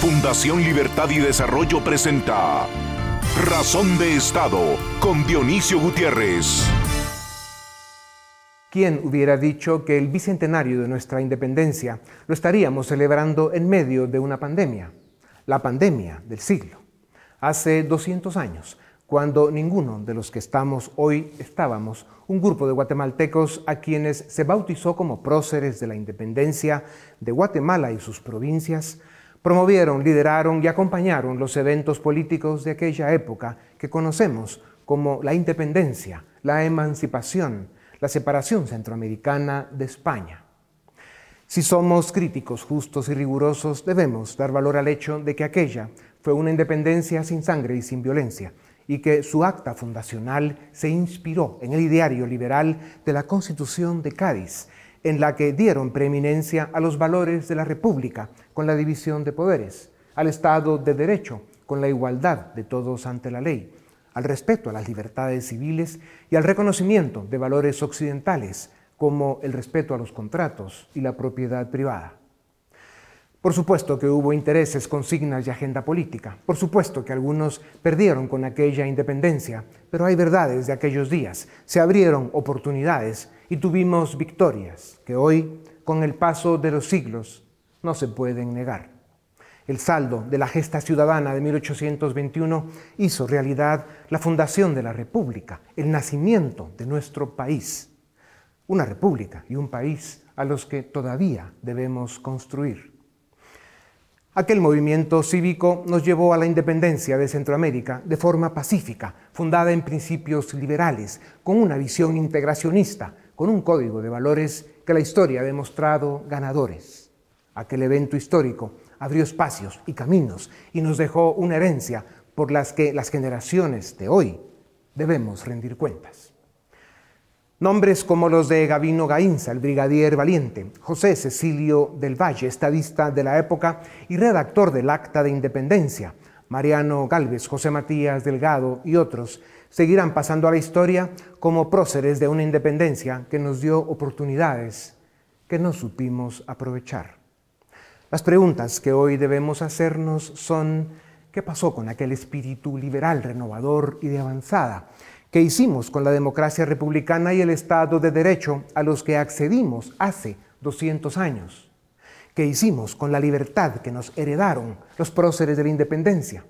Fundación Libertad y Desarrollo presenta Razón de Estado con Dionisio Gutiérrez. ¿Quién hubiera dicho que el bicentenario de nuestra independencia lo estaríamos celebrando en medio de una pandemia? La pandemia del siglo. Hace 200 años, cuando ninguno de los que estamos hoy estábamos, un grupo de guatemaltecos a quienes se bautizó como próceres de la independencia de Guatemala y sus provincias, Promovieron, lideraron y acompañaron los eventos políticos de aquella época que conocemos como la independencia, la emancipación, la separación centroamericana de España. Si somos críticos, justos y rigurosos, debemos dar valor al hecho de que aquella fue una independencia sin sangre y sin violencia, y que su acta fundacional se inspiró en el ideario liberal de la Constitución de Cádiz, en la que dieron preeminencia a los valores de la República con la división de poderes, al Estado de Derecho con la igualdad de todos ante la ley, al respeto a las libertades civiles y al reconocimiento de valores occidentales como el respeto a los contratos y la propiedad privada. Por supuesto que hubo intereses, consignas y agenda política. Por supuesto que algunos perdieron con aquella independencia, pero hay verdades de aquellos días. Se abrieron oportunidades y tuvimos victorias que hoy, con el paso de los siglos, no se pueden negar. El saldo de la gesta ciudadana de 1821 hizo realidad la fundación de la República, el nacimiento de nuestro país. Una república y un país a los que todavía debemos construir. Aquel movimiento cívico nos llevó a la independencia de Centroamérica de forma pacífica, fundada en principios liberales, con una visión integracionista, con un código de valores que la historia ha demostrado ganadores. Aquel evento histórico abrió espacios y caminos y nos dejó una herencia por las que las generaciones de hoy debemos rendir cuentas. Nombres como los de Gavino Gainza, el brigadier valiente, José Cecilio del Valle, estadista de la época y redactor del Acta de Independencia, Mariano Galvez, José Matías Delgado y otros, seguirán pasando a la historia como próceres de una independencia que nos dio oportunidades que no supimos aprovechar. Las preguntas que hoy debemos hacernos son, ¿qué pasó con aquel espíritu liberal, renovador y de avanzada? ¿Qué hicimos con la democracia republicana y el Estado de Derecho a los que accedimos hace 200 años? ¿Qué hicimos con la libertad que nos heredaron los próceres de la independencia?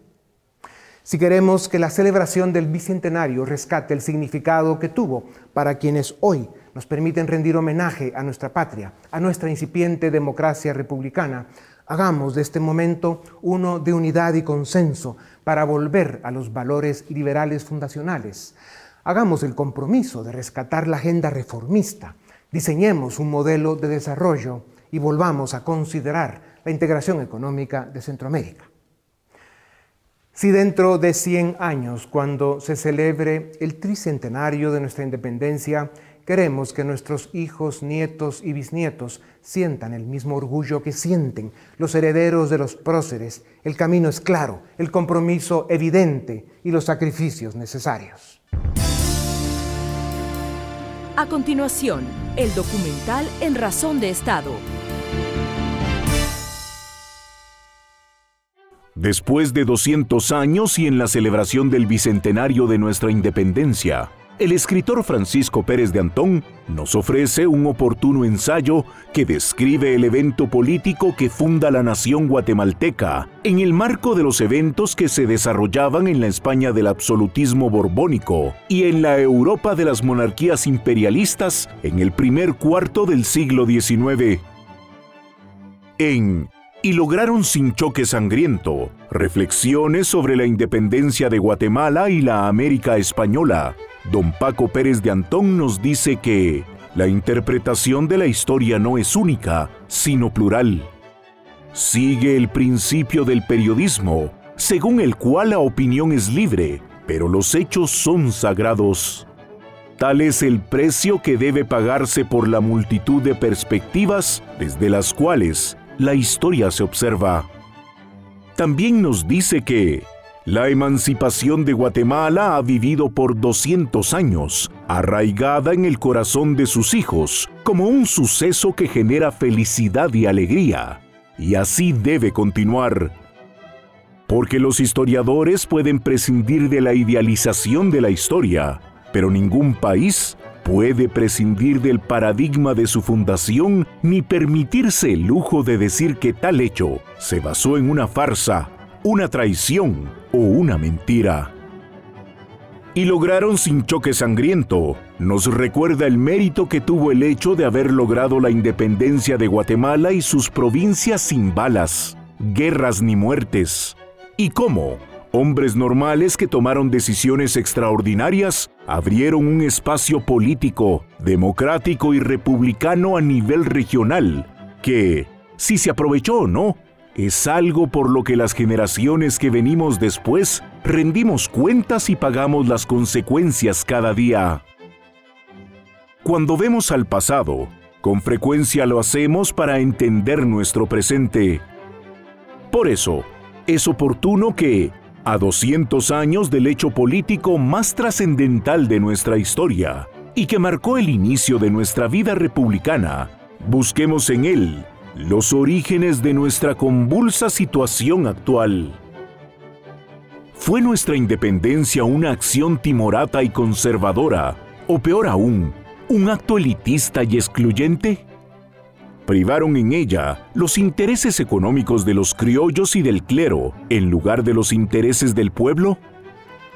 Si queremos que la celebración del Bicentenario rescate el significado que tuvo para quienes hoy nos permiten rendir homenaje a nuestra patria, a nuestra incipiente democracia republicana, hagamos de este momento uno de unidad y consenso para volver a los valores liberales fundacionales. Hagamos el compromiso de rescatar la agenda reformista, diseñemos un modelo de desarrollo y volvamos a considerar la integración económica de Centroamérica. Si dentro de 100 años, cuando se celebre el tricentenario de nuestra independencia, Queremos que nuestros hijos, nietos y bisnietos sientan el mismo orgullo que sienten los herederos de los próceres. El camino es claro, el compromiso evidente y los sacrificios necesarios. A continuación, el documental En Razón de Estado. Después de 200 años y en la celebración del bicentenario de nuestra independencia, el escritor Francisco Pérez de Antón nos ofrece un oportuno ensayo que describe el evento político que funda la nación guatemalteca en el marco de los eventos que se desarrollaban en la España del absolutismo borbónico y en la Europa de las monarquías imperialistas en el primer cuarto del siglo XIX. En y lograron sin choque sangriento reflexiones sobre la independencia de Guatemala y la América española, Don Paco Pérez de Antón nos dice que la interpretación de la historia no es única, sino plural. Sigue el principio del periodismo, según el cual la opinión es libre, pero los hechos son sagrados. Tal es el precio que debe pagarse por la multitud de perspectivas desde las cuales la historia se observa. También nos dice que la emancipación de Guatemala ha vivido por 200 años, arraigada en el corazón de sus hijos, como un suceso que genera felicidad y alegría. Y así debe continuar. Porque los historiadores pueden prescindir de la idealización de la historia, pero ningún país puede prescindir del paradigma de su fundación ni permitirse el lujo de decir que tal hecho se basó en una farsa, una traición o una mentira. Y lograron sin choque sangriento, nos recuerda el mérito que tuvo el hecho de haber logrado la independencia de Guatemala y sus provincias sin balas, guerras ni muertes. Y cómo, hombres normales que tomaron decisiones extraordinarias abrieron un espacio político, democrático y republicano a nivel regional, que, si se aprovechó o no, es algo por lo que las generaciones que venimos después rendimos cuentas y pagamos las consecuencias cada día. Cuando vemos al pasado, con frecuencia lo hacemos para entender nuestro presente. Por eso, es oportuno que, a 200 años del hecho político más trascendental de nuestra historia y que marcó el inicio de nuestra vida republicana, busquemos en él los orígenes de nuestra convulsa situación actual. ¿Fue nuestra independencia una acción timorata y conservadora, o peor aún, un acto elitista y excluyente? privaron en ella los intereses económicos de los criollos y del clero en lugar de los intereses del pueblo?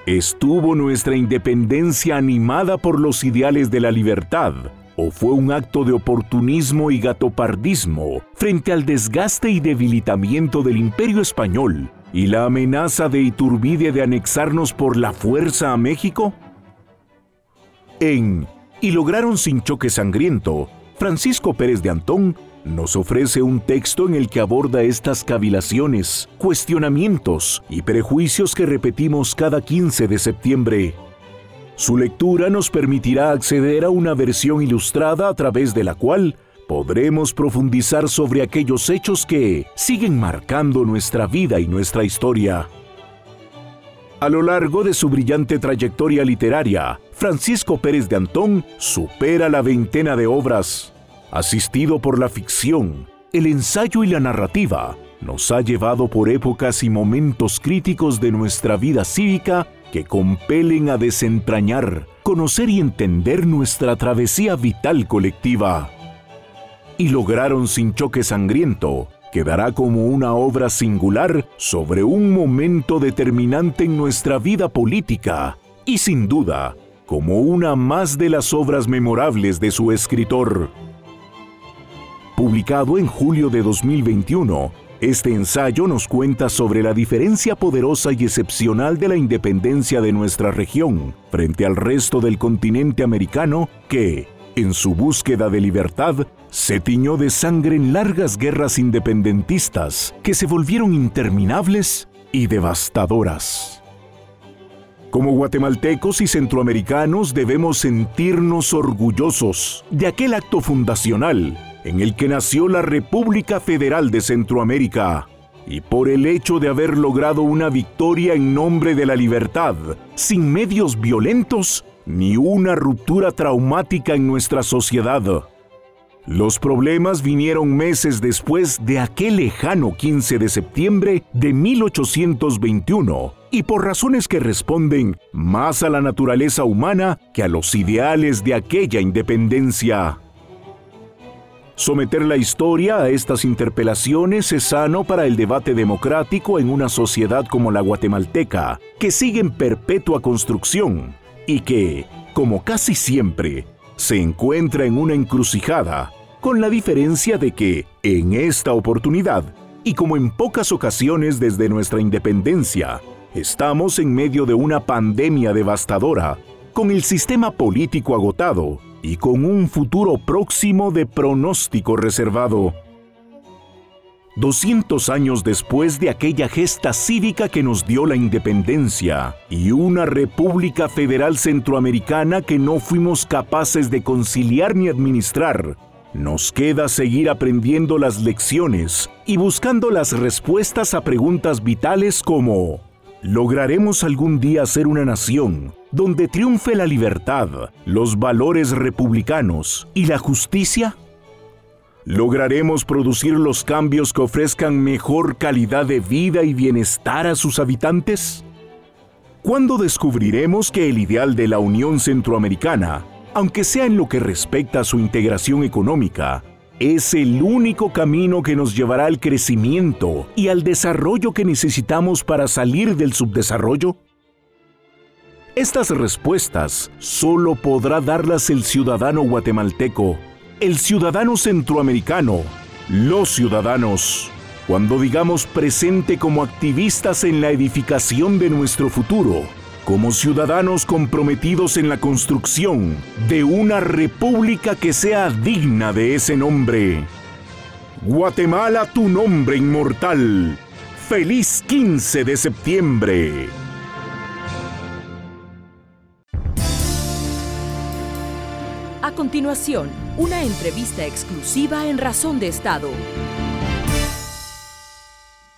¿Estuvo nuestra independencia animada por los ideales de la libertad o fue un acto de oportunismo y gatopardismo frente al desgaste y debilitamiento del imperio español y la amenaza de Iturbide de anexarnos por la fuerza a México? En Y lograron sin choque sangriento, Francisco Pérez de Antón nos ofrece un texto en el que aborda estas cavilaciones, cuestionamientos y prejuicios que repetimos cada 15 de septiembre. Su lectura nos permitirá acceder a una versión ilustrada a través de la cual podremos profundizar sobre aquellos hechos que siguen marcando nuestra vida y nuestra historia. A lo largo de su brillante trayectoria literaria, Francisco Pérez de Antón supera la veintena de obras. Asistido por la ficción, el ensayo y la narrativa, nos ha llevado por épocas y momentos críticos de nuestra vida cívica que compelen a desentrañar, conocer y entender nuestra travesía vital colectiva. Y lograron sin choque sangriento quedará como una obra singular sobre un momento determinante en nuestra vida política y sin duda como una más de las obras memorables de su escritor. Publicado en julio de 2021, este ensayo nos cuenta sobre la diferencia poderosa y excepcional de la independencia de nuestra región frente al resto del continente americano que, en su búsqueda de libertad, se tiñó de sangre en largas guerras independentistas que se volvieron interminables y devastadoras. Como guatemaltecos y centroamericanos debemos sentirnos orgullosos de aquel acto fundacional en el que nació la República Federal de Centroamérica y por el hecho de haber logrado una victoria en nombre de la libertad, sin medios violentos ni una ruptura traumática en nuestra sociedad. Los problemas vinieron meses después de aquel lejano 15 de septiembre de 1821 y por razones que responden más a la naturaleza humana que a los ideales de aquella independencia. Someter la historia a estas interpelaciones es sano para el debate democrático en una sociedad como la guatemalteca, que sigue en perpetua construcción y que, como casi siempre, se encuentra en una encrucijada, con la diferencia de que, en esta oportunidad, y como en pocas ocasiones desde nuestra independencia, estamos en medio de una pandemia devastadora, con el sistema político agotado y con un futuro próximo de pronóstico reservado. 200 años después de aquella gesta cívica que nos dio la independencia y una República Federal Centroamericana que no fuimos capaces de conciliar ni administrar, nos queda seguir aprendiendo las lecciones y buscando las respuestas a preguntas vitales como ¿lograremos algún día ser una nación donde triunfe la libertad, los valores republicanos y la justicia? ¿Lograremos producir los cambios que ofrezcan mejor calidad de vida y bienestar a sus habitantes? ¿Cuándo descubriremos que el ideal de la Unión Centroamericana, aunque sea en lo que respecta a su integración económica, es el único camino que nos llevará al crecimiento y al desarrollo que necesitamos para salir del subdesarrollo? Estas respuestas solo podrá darlas el ciudadano guatemalteco el ciudadano centroamericano, los ciudadanos, cuando digamos presente como activistas en la edificación de nuestro futuro, como ciudadanos comprometidos en la construcción de una república que sea digna de ese nombre. Guatemala, tu nombre inmortal. Feliz 15 de septiembre. A continuación, una entrevista exclusiva en Razón de Estado.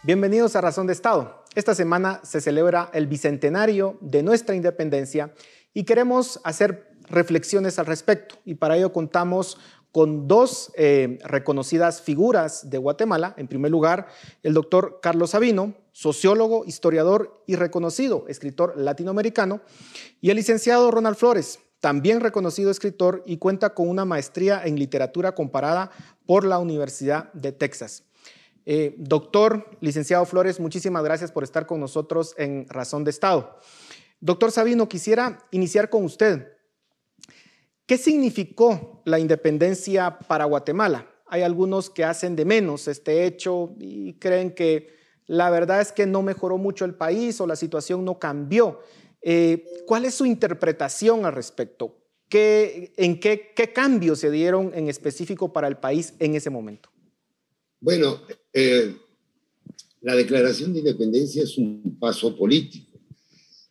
Bienvenidos a Razón de Estado. Esta semana se celebra el bicentenario de nuestra independencia y queremos hacer reflexiones al respecto. Y para ello contamos con dos eh, reconocidas figuras de Guatemala. En primer lugar, el doctor Carlos Sabino, sociólogo, historiador y reconocido escritor latinoamericano, y el licenciado Ronald Flores, también reconocido escritor y cuenta con una maestría en literatura comparada por la Universidad de Texas. Eh, doctor, licenciado Flores, muchísimas gracias por estar con nosotros en Razón de Estado. Doctor Sabino, quisiera iniciar con usted. ¿Qué significó la independencia para Guatemala? Hay algunos que hacen de menos este hecho y creen que la verdad es que no mejoró mucho el país o la situación no cambió. Eh, ¿Cuál es su interpretación al respecto? ¿Qué, ¿En qué, qué cambios se dieron en específico para el país en ese momento? Bueno, eh, la declaración de independencia es un paso político.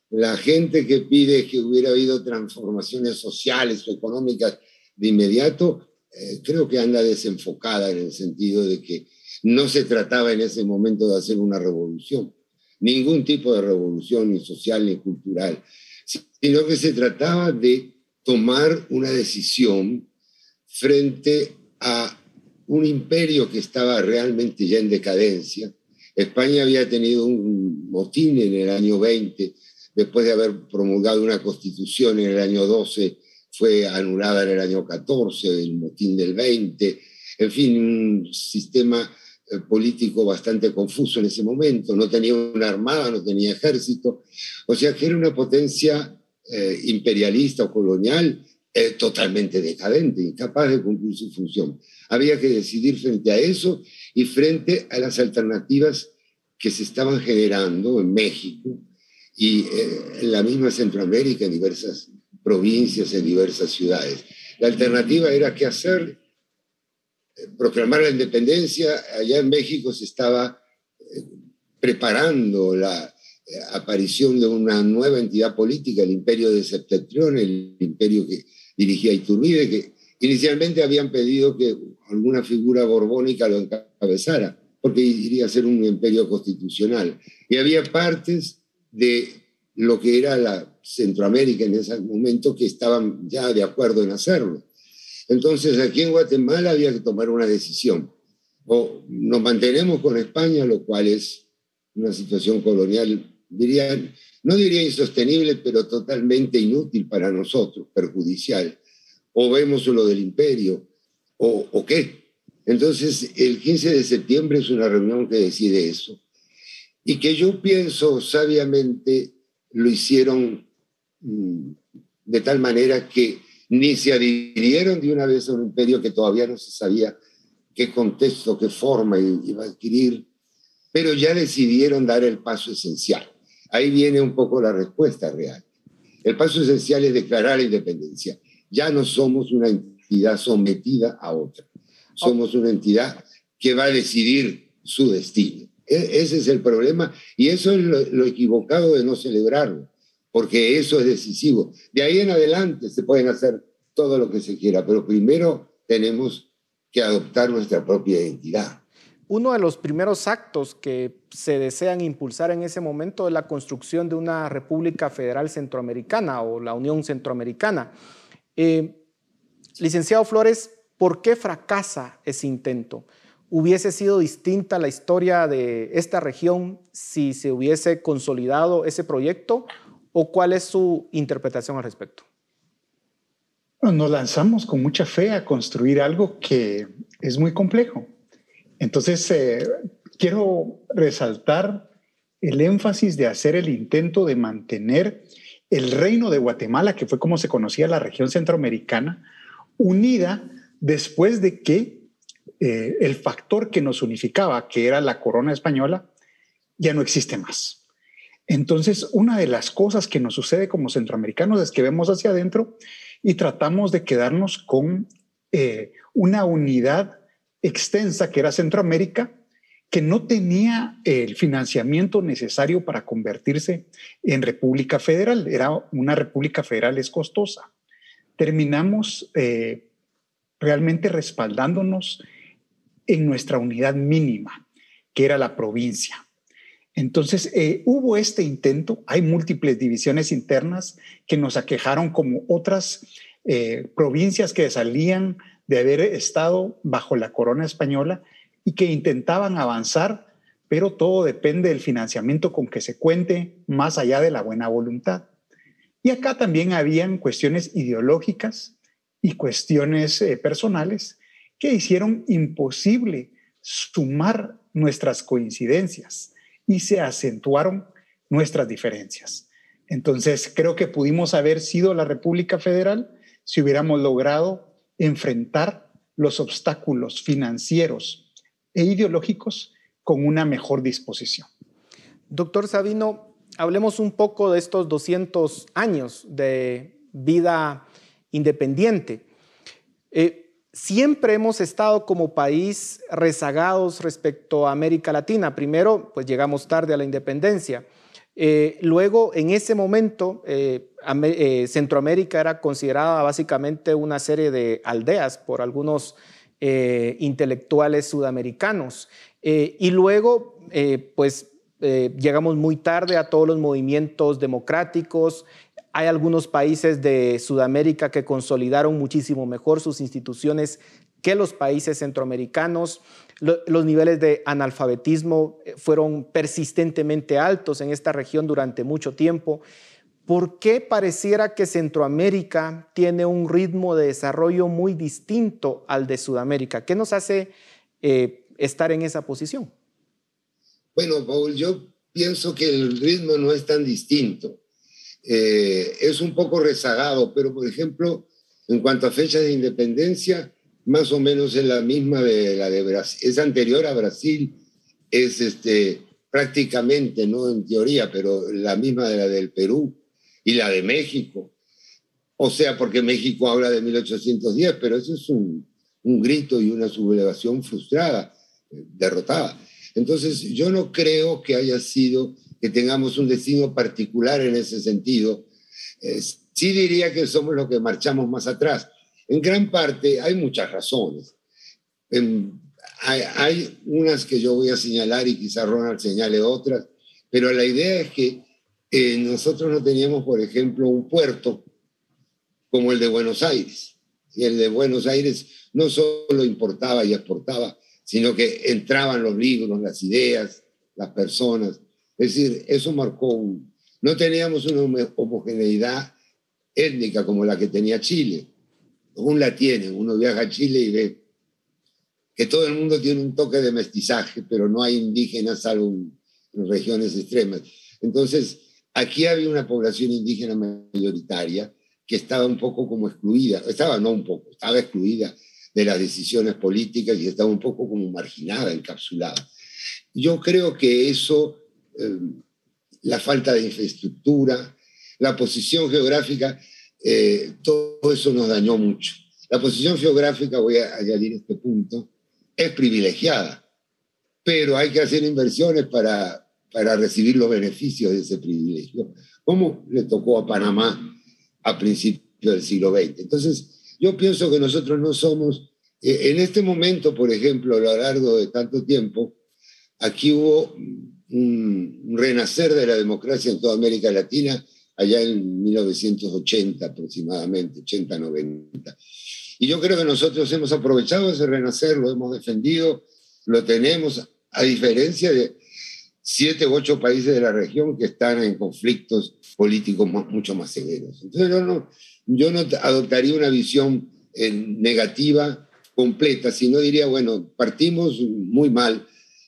La gente que pide que hubiera habido transformaciones sociales o económicas de inmediato, eh, creo que anda desenfocada en el sentido de que no se trataba en ese momento de hacer una revolución ningún tipo de revolución, ni social ni cultural, sino que se trataba de tomar una decisión frente a un imperio que estaba realmente ya en decadencia. España había tenido un motín en el año 20, después de haber promulgado una constitución en el año 12, fue anulada en el año 14, el motín del 20, en fin, un sistema político bastante confuso en ese momento, no tenía una armada, no tenía ejército, o sea que era una potencia eh, imperialista o colonial eh, totalmente decadente, incapaz de cumplir su función. Había que decidir frente a eso y frente a las alternativas que se estaban generando en México y en la misma Centroamérica, en diversas provincias, en diversas ciudades. La alternativa era qué hacer proclamar la independencia, allá en México se estaba eh, preparando la eh, aparición de una nueva entidad política, el imperio de Septentrión, el imperio que dirigía Iturbide, que inicialmente habían pedido que alguna figura borbónica lo encabezara, porque iría a ser un imperio constitucional. Y había partes de lo que era la Centroamérica en ese momento que estaban ya de acuerdo en hacerlo. Entonces, aquí en Guatemala había que tomar una decisión. O nos mantenemos con España, lo cual es una situación colonial, diría, no diría insostenible, pero totalmente inútil para nosotros, perjudicial. O vemos lo del imperio, o, qué. Entonces, el 15 de septiembre es una reunión que decide eso. Y que yo pienso sabiamente lo hicieron mm, de tal manera que ni se adhirieron de una vez a un imperio que todavía no se sabía qué contexto, qué forma iba a adquirir, pero ya decidieron dar el paso esencial. Ahí viene un poco la respuesta real. El paso esencial es declarar la independencia. Ya no somos una entidad sometida a otra. Somos una entidad que va a decidir su destino. E-, ese es el problema y eso es lo, lo equivocado de no celebrarlo porque eso es decisivo. De ahí en adelante se pueden hacer todo lo que se quiera, pero primero tenemos que adoptar nuestra propia identidad. Uno de los primeros actos que se desean impulsar en ese momento es la construcción de una República Federal Centroamericana o la Unión Centroamericana. Eh, licenciado Flores, ¿por qué fracasa ese intento? ¿Hubiese sido distinta la historia de esta región si se hubiese consolidado ese proyecto? ¿O cuál es su interpretación al respecto? Nos lanzamos con mucha fe a construir algo que es muy complejo. Entonces, eh, quiero resaltar el énfasis de hacer el intento de mantener el reino de Guatemala, que fue como se conocía la región centroamericana, unida después de que eh, el factor que nos unificaba, que era la corona española, ya no existe más. Entonces, una de las cosas que nos sucede como centroamericanos es que vemos hacia adentro y tratamos de quedarnos con eh, una unidad extensa que era Centroamérica, que no tenía el financiamiento necesario para convertirse en República Federal. Era una República Federal es costosa. Terminamos eh, realmente respaldándonos en nuestra unidad mínima, que era la provincia. Entonces, eh, hubo este intento, hay múltiples divisiones internas que nos aquejaron como otras eh, provincias que salían de haber estado bajo la corona española y que intentaban avanzar, pero todo depende del financiamiento con que se cuente más allá de la buena voluntad. Y acá también habían cuestiones ideológicas y cuestiones eh, personales que hicieron imposible sumar nuestras coincidencias y se acentuaron nuestras diferencias. Entonces, creo que pudimos haber sido la República Federal si hubiéramos logrado enfrentar los obstáculos financieros e ideológicos con una mejor disposición. Doctor Sabino, hablemos un poco de estos 200 años de vida independiente. Eh, siempre hemos estado como país rezagados respecto a América Latina. Primero, pues llegamos tarde a la independencia. Eh, luego, en ese momento, eh, eh, Centroamérica era considerada básicamente una serie de aldeas por algunos intelectuales sudamericanos. y luego, pues llegamos muy tarde a todos los movimientos democráticos hay algunos países de Sudamérica que consolidaron muchísimo mejor sus instituciones que los países centroamericanos. Los niveles de analfabetismo eh, fueron persistentemente altos en esta región durante mucho tiempo. ¿Por qué pareciera que Centroamérica tiene un ritmo de desarrollo muy distinto al de Sudamérica? ¿Qué nos hace eh, estar en esa posición? Bueno, Paul, yo pienso que el ritmo no es tan distinto. Eh, es un poco rezagado, pero por ejemplo, en cuanto a fechas de independencia, más o menos es la misma de la de Brasil, es anterior a Brasil, es este, prácticamente, no en teoría, pero la misma de la del Perú y la de México. O sea, porque México habla de 1810, pero eso es un, un grito y una sublevación frustrada, derrotada. Entonces, yo no creo que haya sido que tengamos un destino particular en ese sentido. sí diría que somos los que marchamos más atrás. En gran parte hay muchas razones. hay, unas que yo voy a señalar y quizá Ronald señale otras, pero la idea es que eh, nosotros no teníamos, por ejemplo, un puerto como el de Buenos Aires. Y el de Buenos Aires no solo importaba y exportaba, sino que entraban los libros, las ideas, las personas. Es decir, eso marcó un... No teníamos una homogeneidad étnica como la que tenía Chile. Aún la tiene. Uno viaja a Chile y ve que todo el mundo tiene un toque de mestizaje, pero no hay indígenas salvo en, regiones extremas. Entonces, aquí había una población indígena mayoritaria que estaba un poco como excluida, estaba no un poco, estaba excluida de las decisiones políticas y estaba un poco como marginada, encapsulada. Yo creo que eso eh, la falta de infraestructura, la posición geográfica, eh, todo eso nos dañó mucho. La posición geográfica, voy a añadir este punto, es privilegiada, pero hay que hacer inversiones para, para recibir los beneficios de ese privilegio, como le tocó a Panamá a principios del siglo XX. Entonces, yo pienso que nosotros no somos, eh, en este momento, por ejemplo, a lo largo de tanto tiempo, aquí hubo un, renacer de la democracia en toda América Latina allá en 1980 aproximadamente, 80-90. Y yo creo que nosotros hemos aprovechado ese renacer, lo hemos defendido, lo tenemos, a diferencia de siete u ocho países de la región que están en conflictos políticos mucho más severos. Entonces yo no, yo no adoptaría una visión eh, negativa completa, sino diría, bueno, partimos muy mal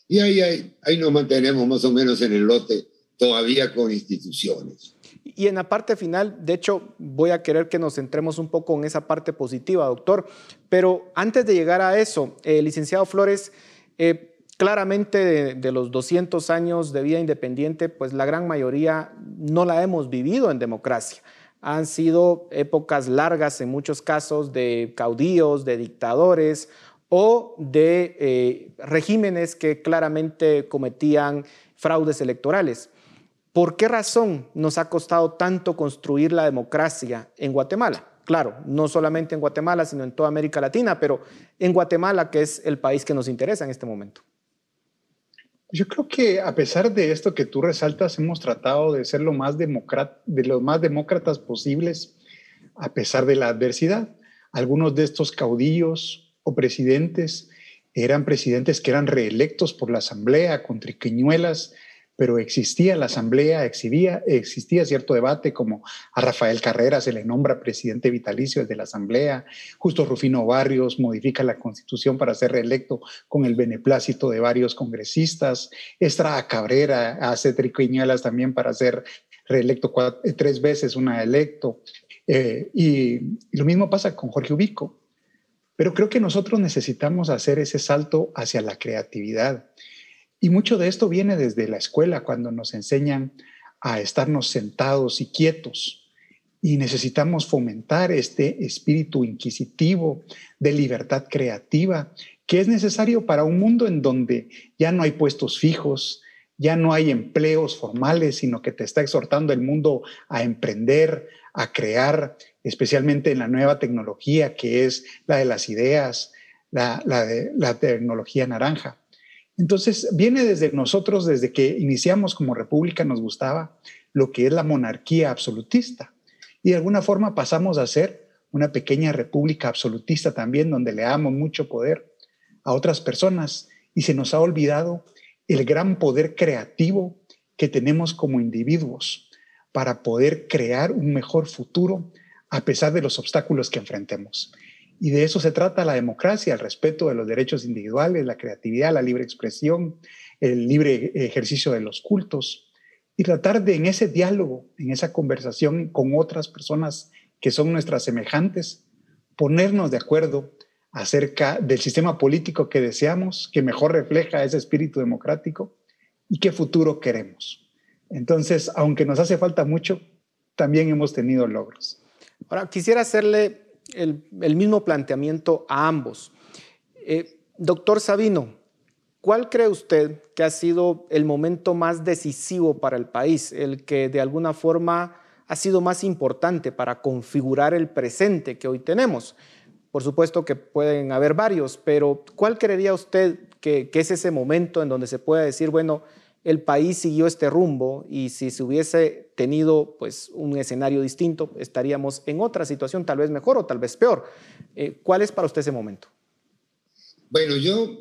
y ahí, ahí, ahí nos mantenemos más o menos en el lote todavía con instituciones. Y en la parte final, de hecho, voy a querer que nos centremos un poco en esa parte positiva, doctor. Pero antes de llegar a eso, eh, licenciado Flores, eh, claramente de, los 200 años de vida independiente, pues la gran mayoría no la hemos vivido en democracia. Han sido épocas largas en muchos casos de caudillos, de dictadores o de eh, regímenes que claramente cometían fraudes electorales. ¿Por qué razón nos ha costado tanto construir la democracia en Guatemala? Claro, no solamente en Guatemala, sino en toda América Latina, pero en Guatemala, que es el país que nos interesa en este momento. Yo creo que a pesar de esto que tú resaltas, hemos tratado de ser lo más, de los más demócratas posibles, a pesar de la adversidad. Algunos de estos caudillos presidentes eran presidentes que eran reelectos por la Asamblea con triquiñuelas pero existía la asamblea, exhibía, existía cierto debate como a Rafael Carrera se le nombra presidente vitalicio de la asamblea, justo Rufino Barrios modifica la constitución para ser reelecto con el beneplácito de varios congresistas, Estrada Cabrera hace triquiñuelas también para ser reelecto tres veces, una electo, eh, y lo mismo pasa con Jorge Ubico. Pero creo que nosotros necesitamos hacer ese salto hacia la creatividad. Y mucho de esto viene desde la escuela, cuando nos enseñan a estarnos sentados y quietos. Y necesitamos fomentar este espíritu inquisitivo de libertad creativa, que es necesario para un mundo en donde ya no hay puestos fijos, ya no hay empleos formales, sino que te está exhortando el mundo a emprender, a crear, especialmente en la nueva tecnología que es la de las ideas, la, de la tecnología naranja. Entonces, viene desde nosotros, desde que iniciamos como república, nos gustaba lo que es la monarquía absolutista. Y de alguna forma pasamos a ser una pequeña república absolutista también, donde le damos mucho poder a otras personas y se nos ha olvidado el gran poder creativo que tenemos como individuos para poder crear un mejor futuro a pesar de los obstáculos que enfrentemos. Y de eso se trata la democracia, el respeto de los derechos individuales, la creatividad, la libre expresión, el libre ejercicio de los cultos. Y tratar de en ese diálogo, en esa conversación con otras personas que son nuestras semejantes, ponernos de acuerdo acerca del sistema político que deseamos, que mejor refleja ese espíritu democrático y qué futuro queremos. Entonces, aunque nos hace falta mucho, también hemos tenido logros. Ahora, quisiera hacerle el, mismo planteamiento a ambos. Eh, doctor Sabino, ¿cuál cree usted que ha sido el momento más decisivo para el país, el que de alguna forma ha sido más importante para configurar el presente que hoy tenemos? Por supuesto que pueden haber varios, pero ¿cuál creería usted que, que es ese momento en donde se puede decir, bueno, el país siguió este rumbo y si se hubiese tenido pues, un escenario distinto, estaríamos en otra situación, tal vez mejor o tal vez peor. Eh, ¿Cuál es para usted ese momento? Bueno, yo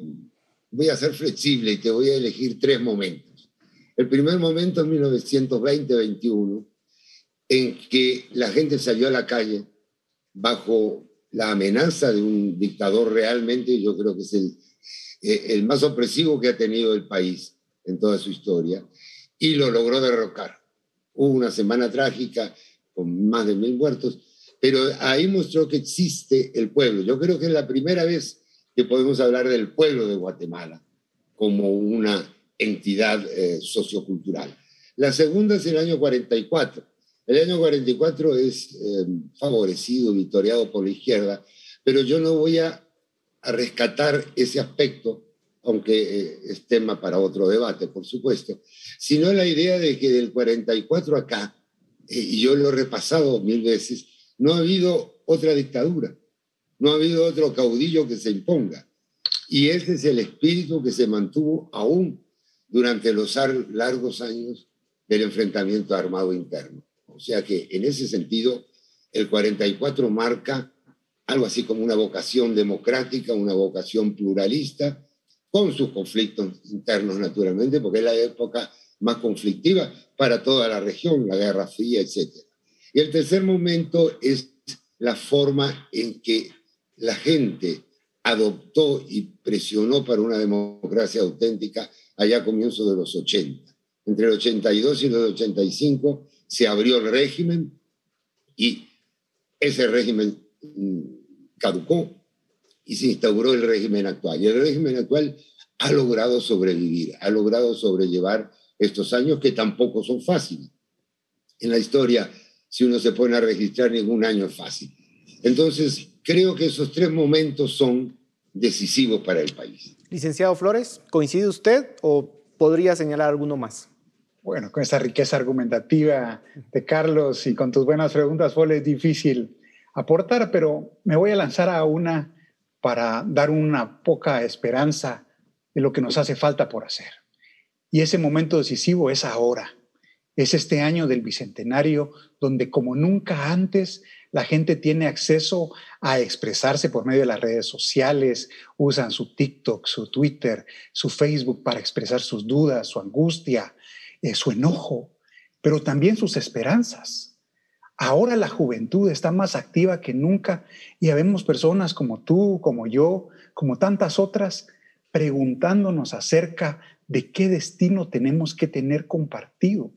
voy a ser flexible y te voy a elegir tres momentos. El primer momento es 1920-21, en que la gente salió a la calle bajo la amenaza de un dictador realmente, yo creo que es el, eh, el más opresivo que ha tenido el país en toda su historia, y lo logró derrocar. Hubo una semana trágica con más de mil muertos, pero ahí mostró que existe el pueblo. Yo creo que es la primera vez que podemos hablar del pueblo de Guatemala como una entidad eh, sociocultural. La segunda es el año 44. El año 44 es eh, favorecido, victoriado por la izquierda, pero yo no voy a, a rescatar ese aspecto aunque eh, es tema para otro debate, por supuesto, sino la idea de que del 44 acá, eh, y yo lo he repasado mil veces, no ha habido otra dictadura, no ha habido otro caudillo que se imponga. Y ese es el espíritu que se mantuvo aún durante los largos años del enfrentamiento armado interno. O sea que en ese sentido, el 44 marca algo así como una vocación democrática, una vocación pluralista, con sus conflictos internos naturalmente, porque es la época más conflictiva para toda la región, la Guerra Fría, etc. Y el tercer momento es la forma en que la gente adoptó y presionó para una democracia auténtica allá a comienzos de los 80. Entre el 82 y el 85 se abrió el régimen y ese régimen mm, caducó y se instauró el régimen actual. Y el régimen actual ha logrado sobrevivir, ha logrado sobrellevar estos años que tampoco son fáciles. En la historia, si uno se pone a registrar, ningún año es fácil. Entonces, creo que esos tres momentos son decisivos para el país. Licenciado Flores, ¿coincide usted o podría señalar alguno más? Bueno, con esa riqueza argumentativa de Carlos y con tus buenas preguntas, fue difícil aportar, pero me voy a lanzar a una para dar una poca esperanza de lo que nos hace falta por hacer. Y ese momento decisivo es ahora. Es este año del Bicentenario donde como nunca antes la gente tiene acceso a expresarse por medio de las redes sociales, usan su TikTok, su Twitter, su Facebook para expresar sus dudas, su angustia, eh, su enojo, pero también sus esperanzas. Ahora la juventud está más activa que nunca y habemos personas como tú, como yo, como tantas otras, preguntándonos acerca de qué destino tenemos que tener compartido.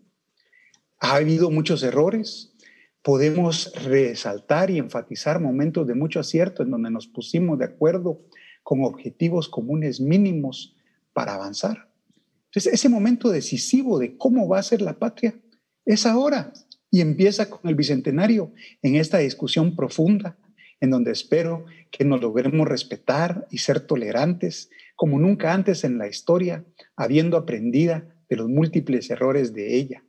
Ha habido muchos errores, podemos resaltar y enfatizar momentos de mucho acierto en donde nos pusimos de acuerdo con objetivos comunes mínimos para avanzar. Entonces, ese momento decisivo de cómo va a ser la patria es ahora y empieza con el Bicentenario en esta discusión profunda en donde espero que nos logremos respetar y ser tolerantes como nunca antes en la historia, habiendo aprendido de los múltiples errores de ella.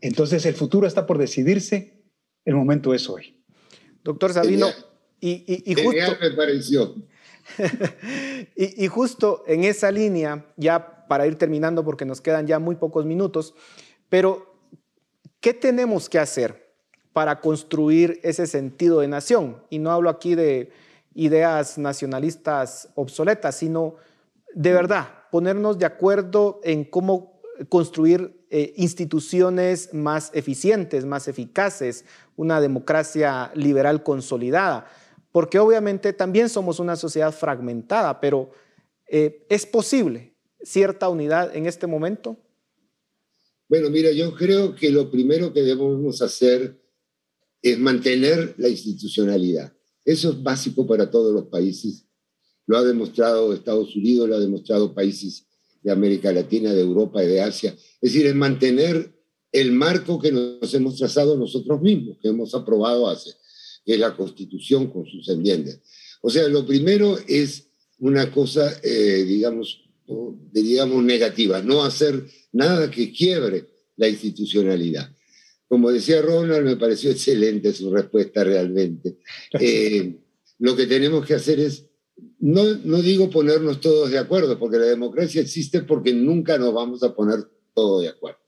Entonces el futuro está por decidirse, el momento es hoy. Doctor Sabino, y, y, justo... Me pareció. y, y justo en esa línea, ya para ir terminando porque nos quedan ya muy pocos minutos, pero ¿qué tenemos que hacer para construir ese sentido de nación. Y no hablo aquí de ideas nacionalistas obsoletas, sino de verdad ponernos de acuerdo en cómo construir eh, instituciones más eficientes, más eficaces, una democracia liberal consolidada, porque obviamente también somos una sociedad fragmentada, pero eh, ¿es posible cierta unidad en este momento? Bueno, mira, yo creo que lo primero que debemos hacer es mantener la institucionalidad. Eso es básico para todos los países. Lo ha demostrado Estados Unidos, lo ha demostrado países de América Latina, de Europa y de Asia. Es decir, es mantener el marco que nos hemos trazado nosotros mismos, que hemos aprobado hace, que es la Constitución con sus enmiendas. O sea, lo primero es una cosa, eh, digamos, digamos, negativa, no hacer nada que quiebre la institucionalidad. Como decía Ronald, me pareció excelente su respuesta realmente. Eh, lo que tenemos que hacer es, no, no digo ponernos todos de acuerdo, porque la democracia existe porque nunca nos vamos a poner todos de acuerdo.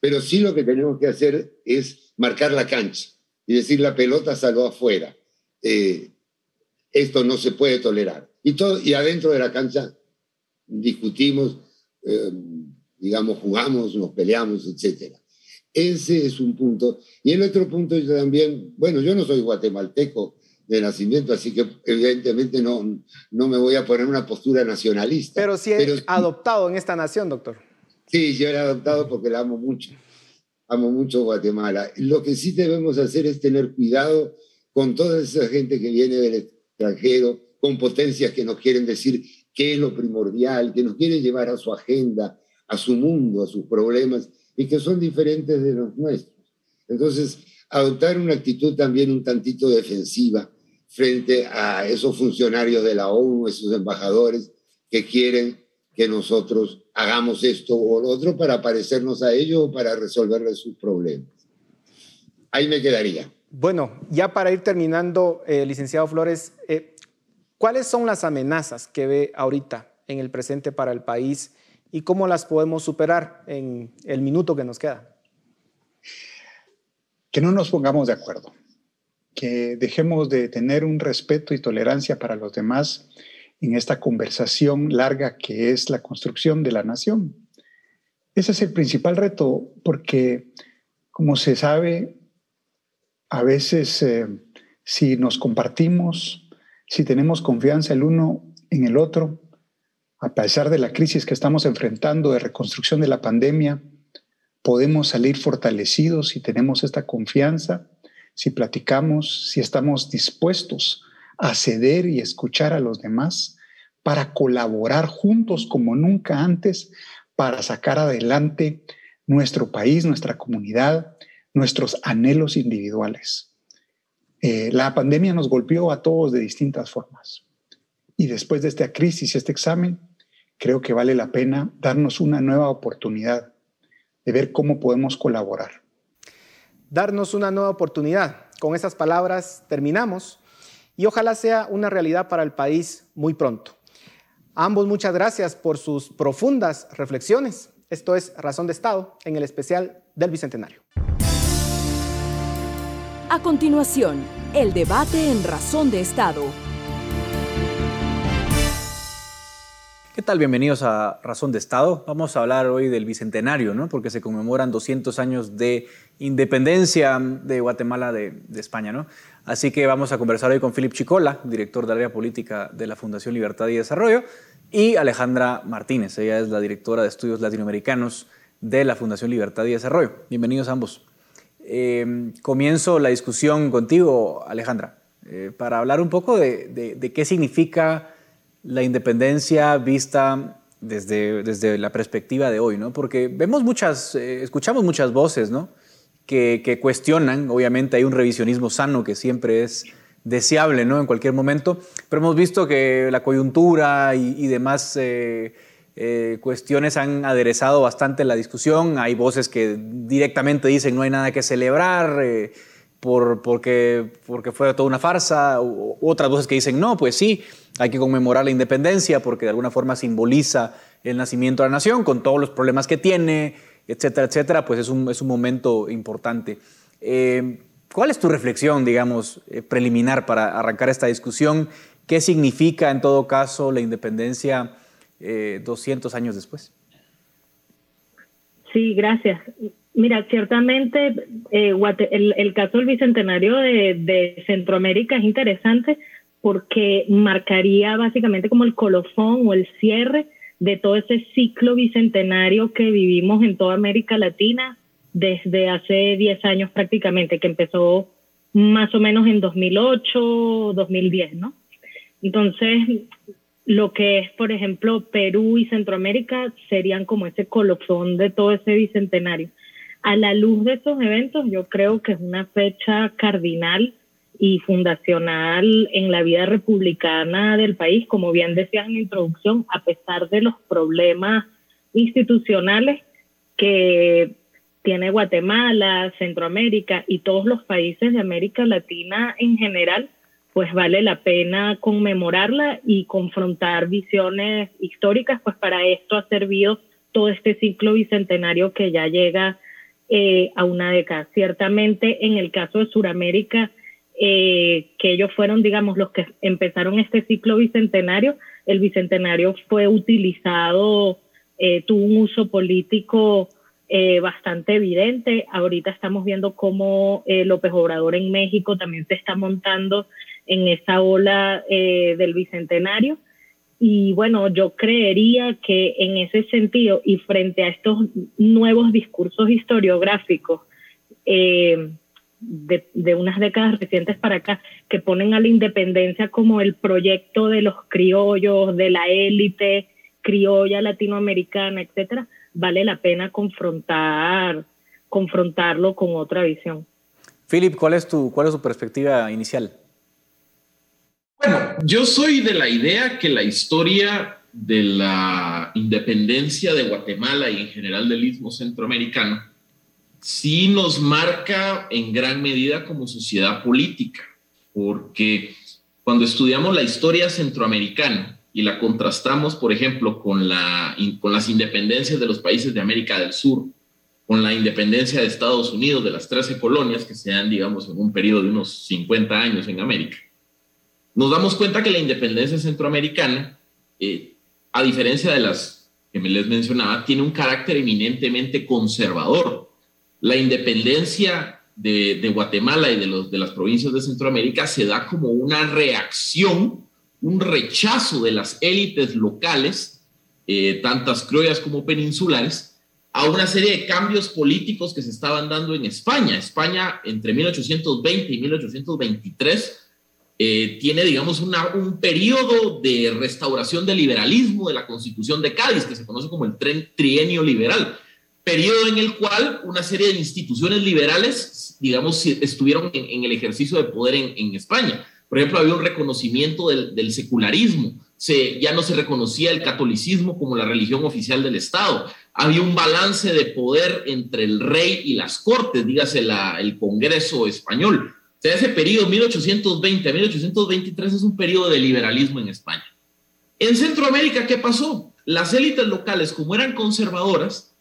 Pero sí lo que tenemos que hacer es marcar la cancha y decir la pelota salió afuera. Eh, esto no se puede tolerar. Y, todo, y adentro de la cancha discutimos, eh, digamos, jugamos, nos peleamos, etcétera. Ese es un punto. Y el otro punto yo también, bueno, yo no soy guatemalteco de nacimiento, así que evidentemente no, no me voy a poner una postura nacionalista. Pero sí he adoptado en esta nación, doctor. Sí, yo he adoptado porque la amo mucho. Amo mucho Guatemala. Lo que sí debemos hacer es tener cuidado con toda esa gente que viene del extranjero, con potencias que nos quieren decir qué es lo primordial, que nos quieren llevar a su agenda, a su mundo, a sus problemas y que son diferentes de los nuestros. Entonces, adoptar una actitud también un tantito defensiva frente a esos funcionarios de la ONU, esos embajadores que quieren que nosotros hagamos esto o lo otro para parecernos a ellos o para resolverles sus problemas. Ahí me quedaría. Bueno, ya para ir terminando, eh, licenciado Flores, eh, ¿cuáles son las amenazas que ve ahorita en el presente para el país y cómo las podemos superar en el minuto que nos queda. Que no nos pongamos de acuerdo, que dejemos de tener un respeto y tolerancia para los demás en esta conversación larga que es la construcción de la nación. Ese es el principal reto porque, como se sabe, a veces eh, si nos compartimos, si tenemos confianza el uno en el otro, a pesar de la crisis que estamos enfrentando de reconstrucción de la pandemia, podemos salir fortalecidos si tenemos esta confianza, si platicamos, si estamos dispuestos a ceder y escuchar a los demás para colaborar juntos como nunca antes para sacar adelante nuestro país, nuestra comunidad, nuestros anhelos individuales. Eh, la pandemia nos golpeó a todos de distintas formas. Y después de esta crisis, este examen, creo que vale la pena darnos una nueva oportunidad de ver cómo podemos colaborar. Darnos una nueva oportunidad. Con esas palabras terminamos y ojalá sea una realidad para el país muy pronto. A ambos muchas gracias por sus profundas reflexiones. Esto es Razón de Estado en el especial del Bicentenario. A continuación, el debate en Razón de Estado ¿Qué tal? Bienvenidos a Razón de Estado. Vamos a hablar hoy del Bicentenario, ¿no? Porque se conmemoran 200 años de independencia de Guatemala de, España, ¿no? Así que vamos a conversar hoy con Philip Chicola, director de área política de la Fundación Libertad y Desarrollo, y Alejandra Martínez. Ella es la directora de estudios latinoamericanos de la Fundación Libertad y Desarrollo. Bienvenidos ambos. Eh, comienzo la discusión contigo, Alejandra, eh, para hablar un poco de, qué significa la independencia vista desde, la perspectiva de hoy, ¿no? Porque vemos muchas, eh, escuchamos muchas voces, ¿no? Que, que, cuestionan, obviamente hay un revisionismo sano que siempre es deseable, ¿no? En cualquier momento, pero hemos visto que la coyuntura y, demás eh, eh, cuestiones han aderezado bastante la discusión. Hay voces que directamente dicen no hay nada que celebrar. Por, porque, porque fue toda una farsa, otras voces que dicen, no, pues sí, hay que conmemorar la independencia porque de alguna forma simboliza el nacimiento de la nación con todos los problemas que tiene, etcétera, etcétera, pues es un, es un momento importante. Eh, ¿Cuál es tu reflexión, digamos, eh, preliminar para arrancar esta discusión? ¿Qué significa en todo caso la independencia 200 eh, años después? Sí, gracias. Mira, ciertamente el, caso del Bicentenario de, de Centroamérica es interesante porque marcaría básicamente como el colofón o el cierre de todo ese ciclo bicentenario que vivimos en toda América Latina desde hace 10 años prácticamente, que empezó más o menos en 2008, 2010, ¿no? Entonces, lo que es, por ejemplo, Perú y Centroamérica serían como ese colofón de todo ese bicentenario. A la luz de esos eventos, yo creo que es una fecha cardinal y fundacional en la vida republicana del país, como bien decías en la introducción, a pesar de los problemas institucionales que tiene Guatemala, Centroamérica y todos los países de América Latina en general, pues vale la pena conmemorarla y confrontar visiones históricas, pues para esto ha servido todo este ciclo bicentenario que ya llega eh, a una década. Ciertamente en el caso de Sudamérica, eh, que ellos fueron, digamos, los que empezaron este ciclo bicentenario. El bicentenario fue utilizado, eh, tuvo un uso político eh, bastante evidente. Ahorita estamos viendo cómo López Obrador en México también se está montando en esa ola del bicentenario. Y bueno, yo creería que en ese sentido y frente a estos nuevos discursos historiográficos, eh, de, unas décadas recientes para acá, que ponen a la independencia como el proyecto de los criollos, de la élite criolla latinoamericana, etcétera, vale la pena confrontar, confrontarlo con otra visión. Philip, ¿cuál es tu, cuál es tu perspectiva inicial? Yo soy de la idea que la historia de la independencia de Guatemala y en general del istmo centroamericano sí nos marca en gran medida como sociedad política, porque cuando estudiamos la historia centroamericana y la contrastamos, por ejemplo, con, con las independencias de los países de América del Sur, con la independencia de Estados Unidos de las 13 colonias que se dan, digamos, en un periodo de unos 50 años en América, nos damos cuenta que la independencia centroamericana, eh, a diferencia de las que me les mencionaba, tiene un carácter eminentemente conservador. La independencia de, Guatemala y de, los, de las provincias de Centroamérica se da como una reacción, un rechazo de las élites locales, eh, tantas criollas como peninsulares, a una serie de cambios políticos que se estaban dando en España. España entre 1820 y 1823 eh, tiene, digamos, un periodo de restauración del liberalismo de la Constitución de Cádiz, que se conoce como el trienio liberal, periodo en el cual una serie de instituciones liberales, digamos, estuvieron en, el ejercicio de poder en, España. Por ejemplo, había un reconocimiento del, secularismo, se, ya no se reconocía el catolicismo como la religión oficial del Estado había un balance de poder entre el rey y las cortes, dígase el Congreso español. O sea, ese periodo 1820 a 1823 es un periodo de liberalismo en España. En Centroamérica, ¿qué pasó? Las élites locales, como eran conservadoras,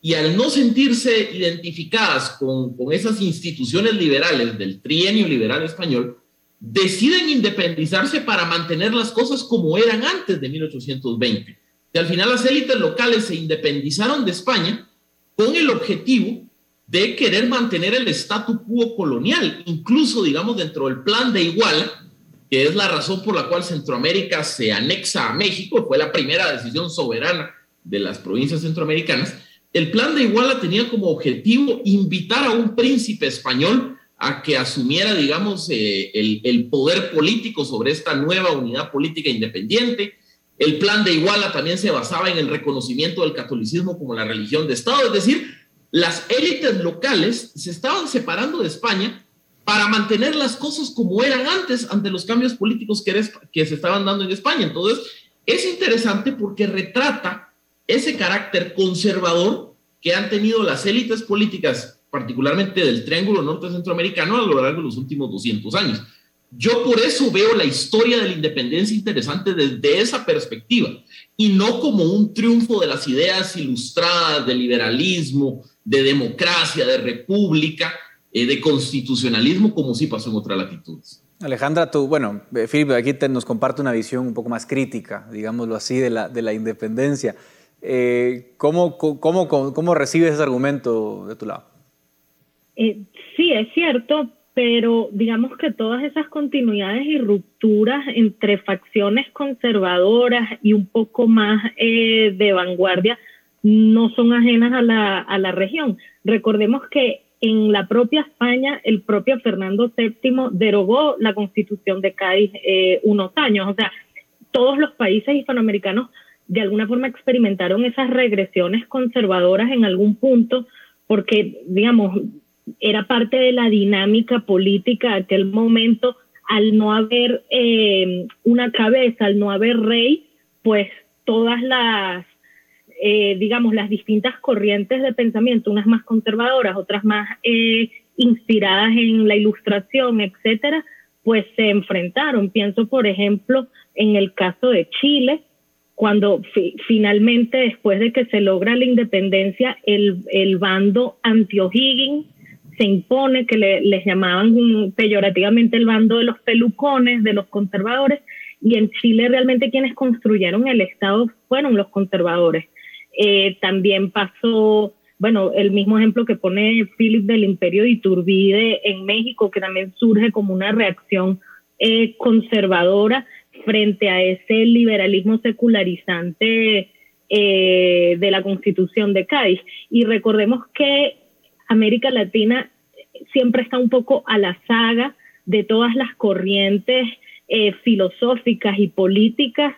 y al no sentirse identificadas con, con esas instituciones liberales del trienio liberal español, deciden independizarse para mantener las cosas como eran antes de 1820 al final las élites locales se independizaron de España con el objetivo de querer mantener el statu quo colonial, incluso, digamos, dentro del plan de Iguala, que es la razón por la cual Centroamérica se anexa a México, fue la primera decisión soberana de las provincias centroamericanas. El plan de Iguala tenía como objetivo invitar a un príncipe español a que asumiera, digamos, eh, el, el poder político sobre esta nueva unidad política independiente, el plan de Iguala también se basaba en el reconocimiento del catolicismo como la religión de Estado, es decir, las élites locales se estaban separando de España para mantener las cosas como eran antes ante los cambios políticos que, se estaban dando en España. Entonces, es interesante porque retrata ese carácter conservador que han tenido las élites políticas, particularmente del Triángulo Norte Centroamericano, a lo largo de los últimos 200 años. Yo por eso veo la historia de la independencia interesante desde esa perspectiva y no como un triunfo de las ideas ilustradas de liberalismo, de democracia, de república, eh, de constitucionalismo, como sí pasó en otras latitudes. Alejandra, tú, bueno, eh, Felipe, aquí te, nos comparte una visión un poco más crítica, digámoslo así, de la, de la independencia. Eh, ¿cómo, cómo, cómo, recibes ese argumento de tu lado? sí, es cierto, pero digamos que todas esas continuidades y rupturas entre facciones conservadoras y un poco más eh, de vanguardia no son ajenas a la, a la región. Recordemos que en la propia España, el propio Fernando VII derogó la constitución de Cádiz eh, unos años. O sea, todos los países hispanoamericanos de alguna forma experimentaron esas regresiones conservadoras en algún punto, porque, digamos, era parte de la dinámica política de aquel momento, al no haber eh, una cabeza, al no haber rey, pues todas las, eh, digamos, las distintas corrientes de pensamiento, unas más conservadoras, otras más eh, inspiradas en la ilustración, etcétera, pues se enfrentaron. Pienso, por ejemplo, en el caso de Chile, cuando finalmente, después de que se logra la independencia, el, el bando anti-O'Higgins se impone que les llamaban peyorativamente el bando de los pelucones, de los conservadores, y en Chile realmente quienes construyeron el Estado fueron los conservadores. Eh, también pasó, bueno, el mismo ejemplo que pone Philip del Imperio de Iturbide en México, que también surge como una reacción eh, conservadora frente a ese liberalismo secularizante eh, de la Constitución de Cádiz. Y recordemos que América Latina siempre está un poco a la saga de todas las corrientes eh, filosóficas y políticas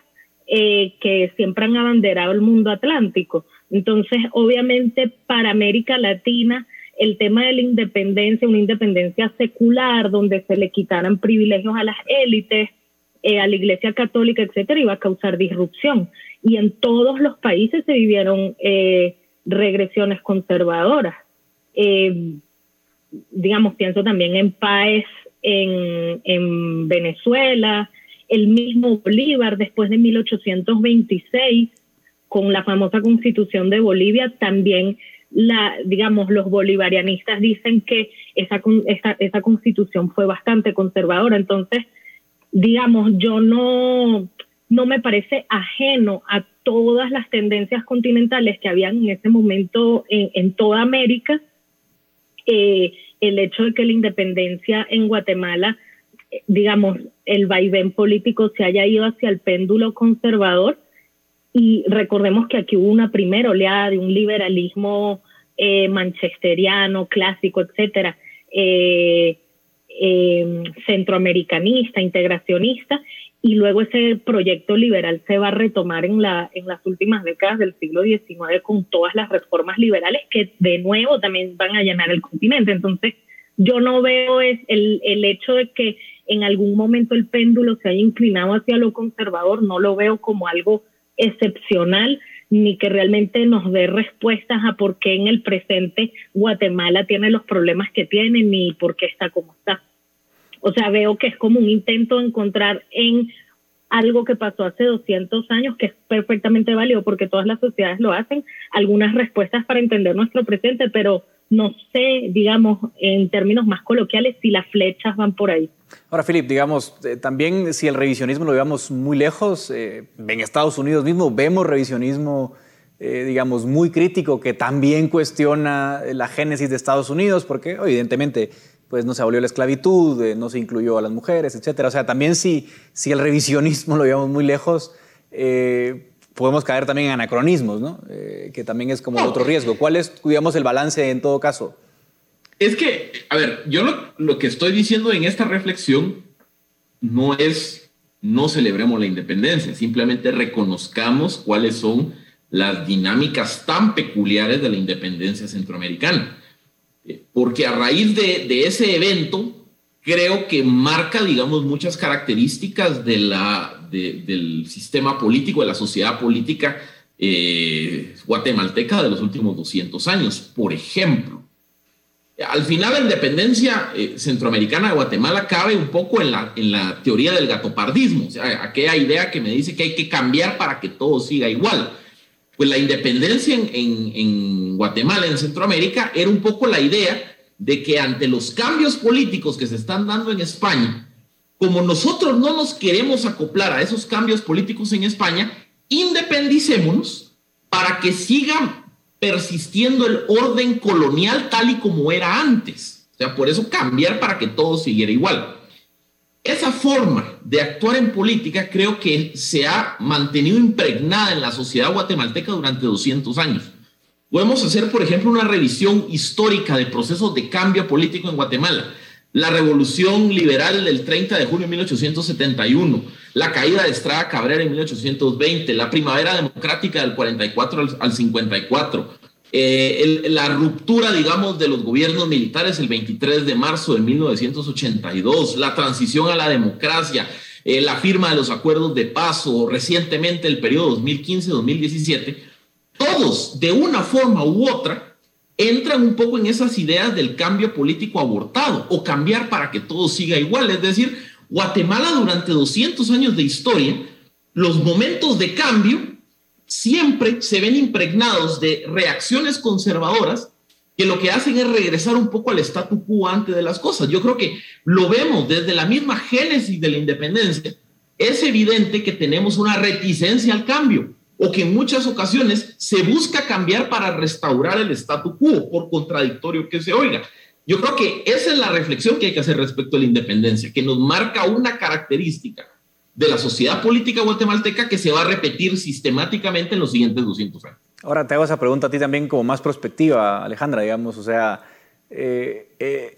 eh, que siempre han abanderado el mundo atlántico. Entonces, obviamente, para América Latina, el tema de la independencia, una independencia secular, donde se le quitaran privilegios a las élites, eh, a la Iglesia Católica, etcétera, iba a causar disrupción. Y en todos los países se vivieron regresiones conservadoras digamos, pienso también en Páez en Venezuela, el mismo Bolívar después de 1826, con la famosa constitución de Bolivia, también la, digamos, los bolivarianistas dicen que esa, esa, esa constitución fue bastante conservadora. Entonces, digamos, yo no, no me parece ajeno a todas las tendencias continentales que habían en ese momento en, toda América. Eh, el hecho de que la independencia en Guatemala, digamos, el vaivén político se haya ido hacia el péndulo conservador. Y recordemos que aquí hubo una primera oleada de un liberalismo eh, manchesteriano, clásico, etcétera, eh, centroamericanista, integracionista, y luego ese proyecto liberal se va a retomar en, la, en las últimas décadas del siglo XIX con todas las reformas liberales que de nuevo también van a llenar el continente. Entonces, yo no veo es el, el hecho de que en algún momento el péndulo se haya inclinado hacia lo conservador, no lo veo como algo excepcional ni que realmente nos dé respuestas a por qué en el presente Guatemala tiene los problemas que tiene ni por qué está como está. O sea, veo que es como un intento de encontrar en algo que pasó hace 200 años, que es perfectamente válido porque todas las sociedades lo hacen, algunas respuestas para entender nuestro presente, pero no sé, digamos, en términos más coloquiales, si las flechas van por ahí. Ahora, Philip, digamos, eh, también si el revisionismo lo veamos muy lejos, eh, en Estados Unidos mismo vemos revisionismo, eh, digamos, muy crítico que también cuestiona la génesis de Estados Unidos, porque evidentemente pues no se abolió la esclavitud, eh, no se incluyó a las mujeres, etcétera. O sea, también si, si el revisionismo lo llevamos muy lejos, podemos caer también en anacronismos, ¿no? Que también es como otro riesgo. ¿Cuál es, digamos, el balance en todo caso? Es que, a ver, yo lo, que estoy diciendo en esta reflexión no es no celebremos la independencia, simplemente reconozcamos cuáles son las dinámicas tan peculiares de la independencia centroamericana porque a raíz de, ese evento, creo que marca, digamos, muchas características del sistema político, de la sociedad política eh, guatemalteca de los últimos 200 años. Por ejemplo, al final la independencia eh, centroamericana de Guatemala cabe un poco en la, en la teoría del gatopardismo, o sea, aquella idea que me dice que hay que cambiar para que todo siga igual. Pues la independencia en, Guatemala, en Centroamérica, era un poco la idea de que ante los cambios políticos que se están dando en España, como nosotros no nos queremos acoplar a esos cambios políticos en España, independicémonos para que siga persistiendo el orden colonial tal y como era antes. O sea, por eso cambiar para que todo siguiera igual. Esa forma de actuar en política creo que se ha mantenido impregnada en la sociedad guatemalteca durante 200 años. Podemos hacer, por ejemplo, una revisión histórica de procesos de cambio político en Guatemala. La revolución liberal del 30 de junio de 1871, la caída de Estrada Cabrera en 1820, la primavera democrática del 44 al 54, eh, la ruptura, digamos, de los gobiernos militares el 23 de marzo de 1982, la transición a la democracia, eh, la firma de los acuerdos de paz o recientemente el periodo 2015-2017, todos de una forma u otra entran un poco en esas ideas del cambio político abortado o cambiar para que todo siga igual. Es decir, Guatemala durante 200 años de historia, los momentos de cambio siempre se ven impregnados de reacciones conservadoras que lo que hacen es regresar un poco al statu quo antes de las cosas. Yo creo que lo vemos desde la misma génesis de la independencia. Es evidente que tenemos una reticencia al cambio o que en muchas ocasiones se busca cambiar para restaurar el statu quo, por contradictorio que se oiga. Yo creo que esa es la reflexión que hay que hacer respecto a la independencia, que nos marca una característica de la sociedad política guatemalteca que se va a repetir sistemáticamente en los siguientes 200 años. Ahora te hago esa pregunta a ti también como más prospectiva, Alejandra, digamos, o sea, eh, eh,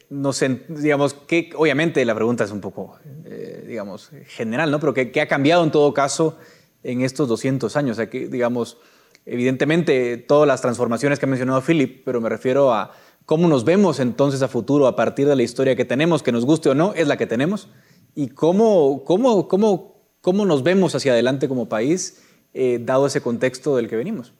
digamos, que obviamente la pregunta es un poco, eh, digamos, general, ¿no? Pero ¿qué, ha cambiado en todo caso en estos 200 años? O digamos, evidentemente todas las transformaciones que ha mencionado Philip, pero me refiero a cómo nos vemos entonces a futuro a partir de la historia que tenemos, que nos guste o no, es la que tenemos y cómo, cómo, cómo, cómo nos vemos hacia adelante como país, eh, dado ese contexto del que venimos.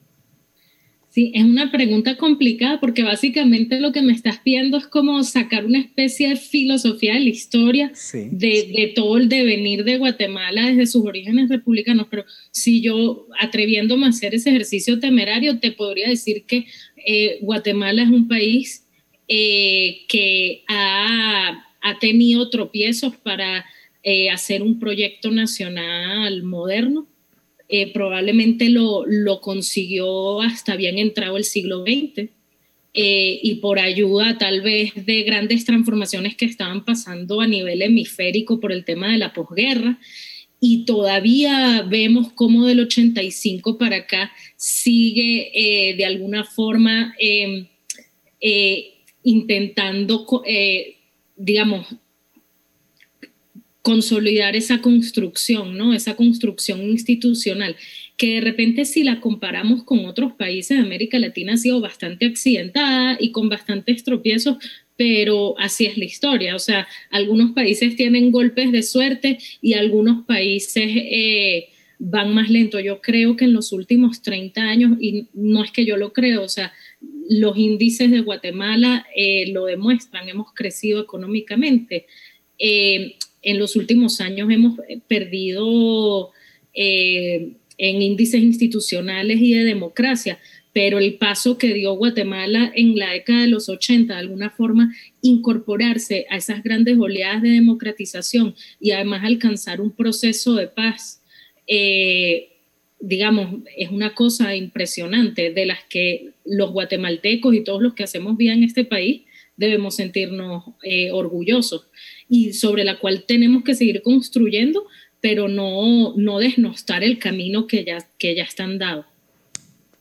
Sí, es una pregunta complicada porque básicamente lo que me estás pidiendo es como sacar una especie de filosofía de la historia de, todo el devenir de Guatemala desde sus orígenes republicanos. Pero si yo atreviéndome a hacer ese ejercicio temerario, te podría decir que eh, Guatemala es un país eh, que ha, tenido tropiezos para eh, hacer un proyecto nacional moderno eh, probablemente lo, lo, consiguió hasta bien entrado el siglo XX eh, y por ayuda tal vez de grandes transformaciones que estaban pasando a nivel hemisférico por el tema de la posguerra. Y todavía vemos cómo del 85 para acá sigue eh, de alguna forma em, intentando, digamos, consolidar esa construcción, ¿no? Esa construcción institucional, que de repente si la comparamos con otros países de América Latina ha sido bastante accidentada y con bastantes tropiezos, pero así es la historia. O sea, algunos países tienen golpes de suerte y algunos países eh, van más lento. Yo creo que en los últimos 30 años, y no es que yo lo creo, o sea, los índices de Guatemala eh, lo demuestran, hemos crecido económicamente. Eh, en los últimos años hemos perdido eh, en índices institucionales y de democracia, pero el paso que dio Guatemala en la década de los 80, de alguna forma, incorporarse a esas grandes oleadas de democratización y además alcanzar un proceso de paz, eh, digamos, es una cosa impresionante de las que los guatemaltecos y todos los que hacemos vida en este país debemos sentirnos eh, orgullosos y sobre la cual tenemos que seguir construyendo, pero no, no desnostar el camino que ya, que ya están dados.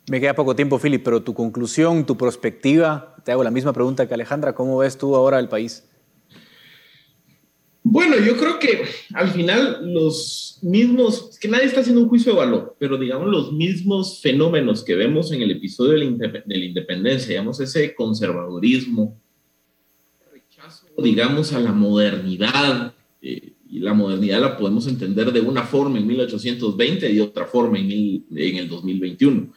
Me queda poco tiempo, Philip, pero tu conclusión, tu perspectiva, te hago la misma pregunta que Alejandra, ¿cómo ves tú ahora el país? Bueno, yo creo que al final los mismos, que nadie está haciendo un juicio de valor, pero digamos los mismos fenómenos que vemos en el episodio de la, de la independencia, digamos ese conservadurismo, digamos, a la modernidad. Eh, y la modernidad la podemos entender de una forma en 1820 y de otra forma en, en el 2021.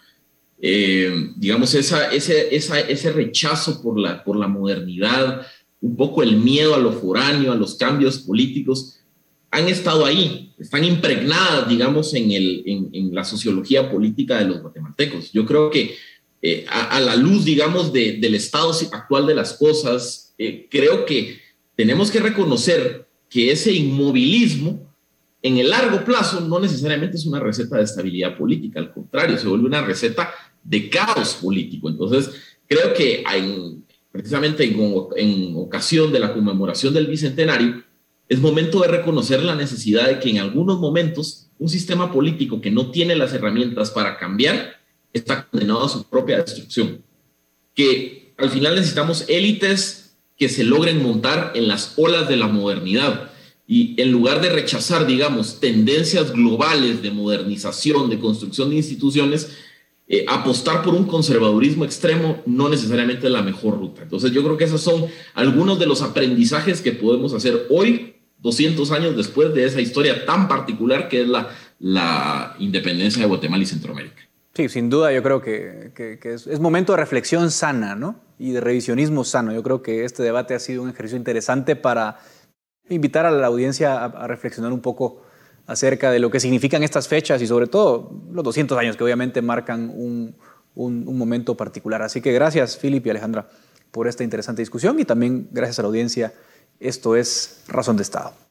Eh, digamos, esa, ese, esa, ese rechazo por la, por la modernidad, un poco el miedo a lo foráneo, a los cambios políticos, han estado ahí, están impregnadas, digamos, en, el, en, la sociología política de los guatemaltecos. Yo creo que eh, a, la luz, digamos, de, del estado actual de las cosas, eh, creo que tenemos que reconocer que ese inmovilismo en el largo plazo no necesariamente es una receta de estabilidad política, al contrario, se vuelve una receta de caos político. Entonces, creo que precisamente en, ocasión de la conmemoración del Bicentenario, es momento de reconocer la necesidad de que en algunos momentos un sistema político que no tiene las herramientas para cambiar está condenado a su propia destrucción. Que al final necesitamos élites que se logren montar en las olas de la modernidad. Y en lugar de rechazar, digamos, tendencias globales de modernización, de construcción de instituciones, eh, apostar por un conservadurismo extremo no necesariamente es la mejor ruta. Entonces yo creo que esos son algunos de los aprendizajes que podemos hacer hoy, 200 años después de esa historia tan particular que es la, la independencia de Guatemala y Centroamérica. Sin duda yo creo que, es, momento de reflexión sana ¿no? y de revisionismo sano. Yo creo que este debate ha sido un ejercicio interesante para invitar a la audiencia a, reflexionar un poco acerca de lo que significan estas fechas y sobre todo los 200 años que obviamente marcan un, momento particular. Así que gracias, Philip y Alejandra, por esta interesante discusión y también gracias a la audiencia. Esto es Razón de Estado.